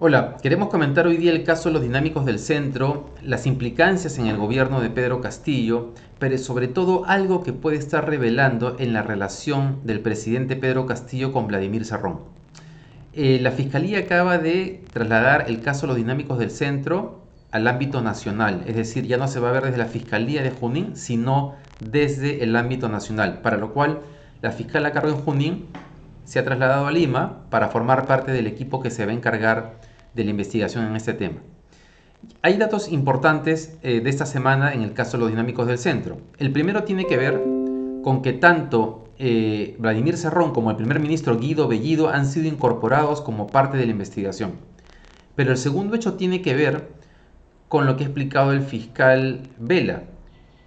Hola, queremos comentar hoy día el caso de los dinámicos del centro, las implicancias en el gobierno de Pedro Castillo, pero sobre todo algo que puede estar revelando en la relación del presidente Pedro Castillo con Vladimir Serrón. Eh, la Fiscalía acaba de trasladar el caso de los dinámicos del centro al ámbito nacional, es decir, ya no se va a ver desde la Fiscalía de Junín, sino desde el ámbito nacional, para lo cual la fiscal a cargo en Junín se ha trasladado a Lima para formar parte del equipo que se va a encargar de la investigación en este tema. Hay datos importantes eh, de esta semana en el caso de los dinámicos del centro. El primero tiene que ver con que tanto eh, Vladimir Serrón como el primer ministro Guido Bellido han sido incorporados como parte de la investigación. Pero el segundo hecho tiene que ver con lo que ha explicado el fiscal Vela,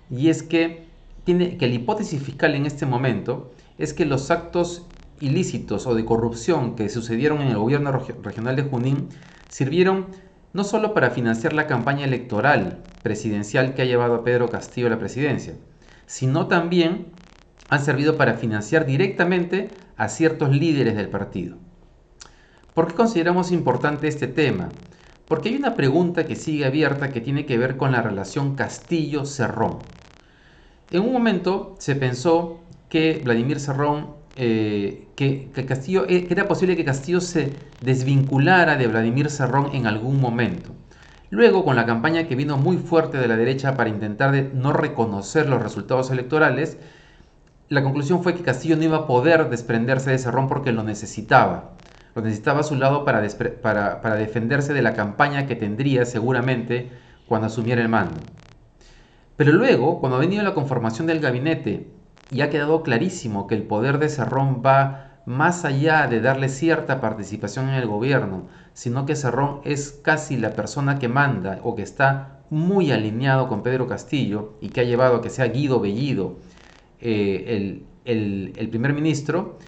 y es que, tiene, que la hipótesis fiscal en este momento es que los actos ilícitos o de corrupción que sucedieron en el gobierno regional de Junín sirvieron no solo para financiar la campaña electoral presidencial que ha llevado a Pedro Castillo a la presidencia, sino también han servido para financiar directamente a ciertos líderes del partido. ¿Por qué consideramos importante este tema? Porque hay una pregunta que sigue abierta que tiene que ver con la relación Castillo-Cerrón. En un momento se pensó que Vladimir Cerrón eh, que, Castillo, eh, que era posible que Castillo se desvinculara de Vladimir Serrón en algún momento. Luego, con la campaña que vino muy fuerte de la derecha para intentar de no reconocer los resultados electorales, la conclusión fue que Castillo no iba a poder desprenderse de Serrón porque lo necesitaba. Lo necesitaba a su lado para defenderse de la campaña que tendría seguramente cuando asumiera el mando. Pero luego, cuando ha venido la conformación del gabinete y ha quedado clarísimo que el poder de Cerrón va más allá de darle cierta participación en el gobierno, sino que Cerrón es casi la persona que manda o que está muy alineado con Pedro Castillo y que ha llevado a que sea Guido Bellido eh, el, primer ministro,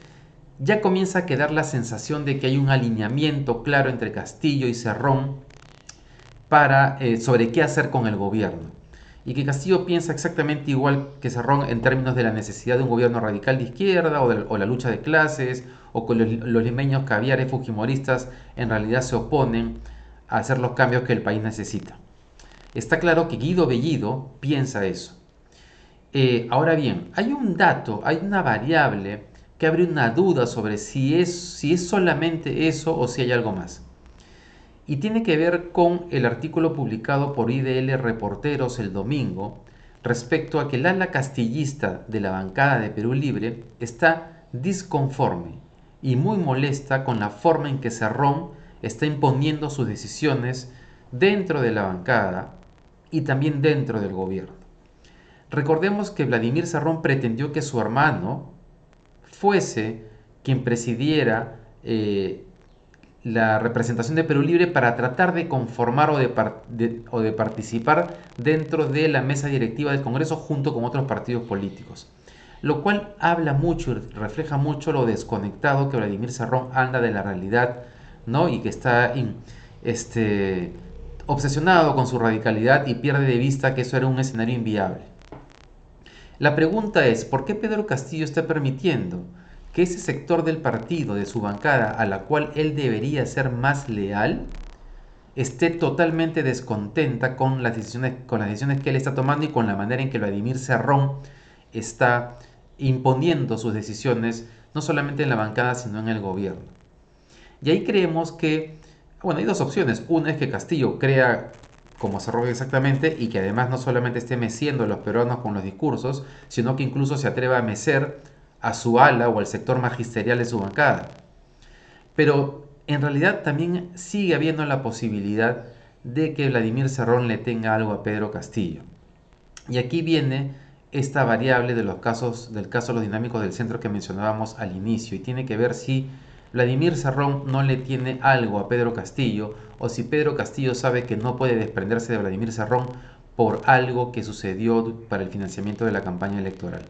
ya comienza a quedar la sensación de que hay un alineamiento claro entre Castillo y Cerrón para, eh, sobre qué hacer con el gobierno y que Castillo piensa exactamente igual que Cerrón en términos de la necesidad de un gobierno radical de izquierda o, la lucha de clases o que los, limeños caviares fujimoristas en realidad se oponen a hacer los cambios que el país necesita. Está claro que Guido Bellido piensa eso. Eh, ahora bien, hay un dato, hay una variable que abre una duda sobre si es, si es solamente eso o si hay algo más y tiene que ver con el artículo publicado por IDL Reporteros el domingo respecto a que el ala castillista de la bancada de Perú Libre está disconforme y muy molesta con la forma en que Cerrón está imponiendo sus decisiones dentro de la bancada y también dentro del gobierno. Recordemos que Vladimir Cerrón pretendió que su hermano fuese quien presidiera eh, la representación de Perú Libre para tratar de conformar o de, participar dentro de la mesa directiva del Congreso junto con otros partidos políticos. Lo cual habla mucho y refleja mucho lo desconectado que Vladimir Serrón anda de la realidad ¿no? y que está este, obsesionado con su radicalidad y pierde de vista que eso era un escenario inviable. La pregunta es, ¿por qué Pedro Castillo está permitiendo que ese sector del partido, de su bancada, a la cual él debería ser más leal, esté totalmente descontenta con las decisiones, que él está tomando y con la manera en que Vladimir Serrón está imponiendo sus decisiones, no solamente en la bancada, sino en el gobierno. Y ahí creemos que, bueno, hay dos opciones. Una es que Castillo crea como Cerrón exactamente y que además no solamente esté meciendo a los peruanos con los discursos, sino que incluso se atreva a mecer a su ala o al sector magisterial de su bancada. Pero en realidad también sigue habiendo la posibilidad de que Vladimir Serrón le tenga algo a Pedro Castillo. Y aquí viene esta variable de los casos, del caso de los dinámicos del centro que mencionábamos al inicio y tiene que ver si Vladimir Serrón no le tiene algo a Pedro Castillo o si Pedro Castillo sabe que no puede desprenderse de Vladimir Serrón por algo que sucedió para el financiamiento de la campaña electoral.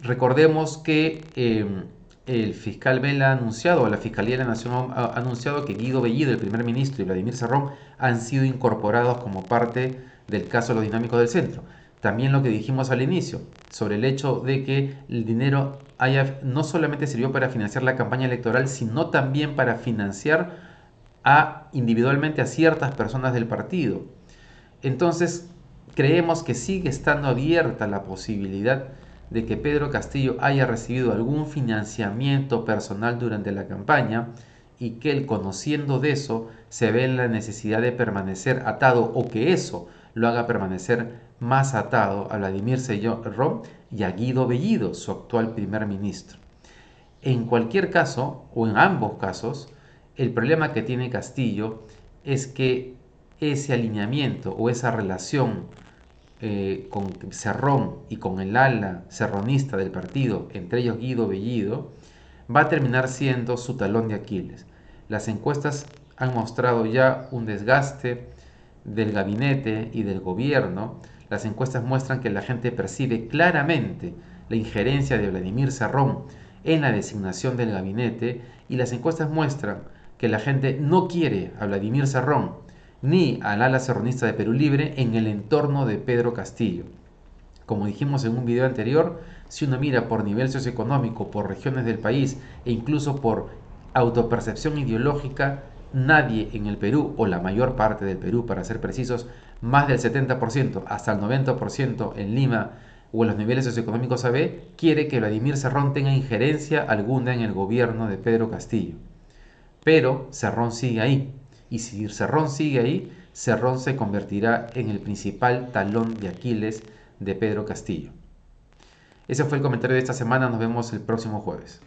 Recordemos que em, el fiscal Vela ha anunciado, o la Fiscalía de la Nación ha anunciado que Guido Bellido, el primer ministro, y Vladimir Serrón han sido incorporados como parte del caso de los dinámicos del centro. También lo que dijimos al inicio, sobre el hecho de que el dinero haya, no solamente sirvió para financiar la campaña electoral, sino también para financiar a, individualmente a ciertas personas del partido. Entonces, creemos que sigue estando abierta la posibilidad de que Pedro Castillo haya recibido algún financiamiento personal durante la campaña y que él, conociendo de eso, se ve en la necesidad de permanecer atado o que eso lo haga permanecer más atado a Vladimir Serrón y a Guido Bellido, su actual primer ministro. En cualquier caso, o en ambos casos, el problema que tiene Castillo es que ese alineamiento o esa relación eh, con Cerrón y con el ala serronista del partido, entre ellos Guido Bellido, va a terminar siendo su talón de Aquiles. Las encuestas han mostrado ya un desgaste del gabinete y del gobierno. Las encuestas muestran que la gente percibe claramente la injerencia de Vladimir Cerrón en la designación del gabinete y las encuestas muestran que la gente no quiere a Vladimir Cerrón ni al ala serronista de Perú Libre en el entorno de Pedro Castillo. Como dijimos en un video anterior, si uno mira por nivel socioeconómico, por regiones del país e incluso por autopercepción ideológica, nadie en el Perú, o la mayor parte del Perú para ser precisos, más del 70%, hasta el 90% en Lima o en los niveles socioeconómicos AB, quiere que Vladimir Cerrón tenga injerencia alguna en el gobierno de Pedro Castillo. Pero Cerrón sigue ahí, y si Cerrón sigue ahí, Cerrón se convertirá en el principal talón de Aquiles de Pedro Castillo. Ese fue el comentario de esta semana, nos vemos el próximo jueves.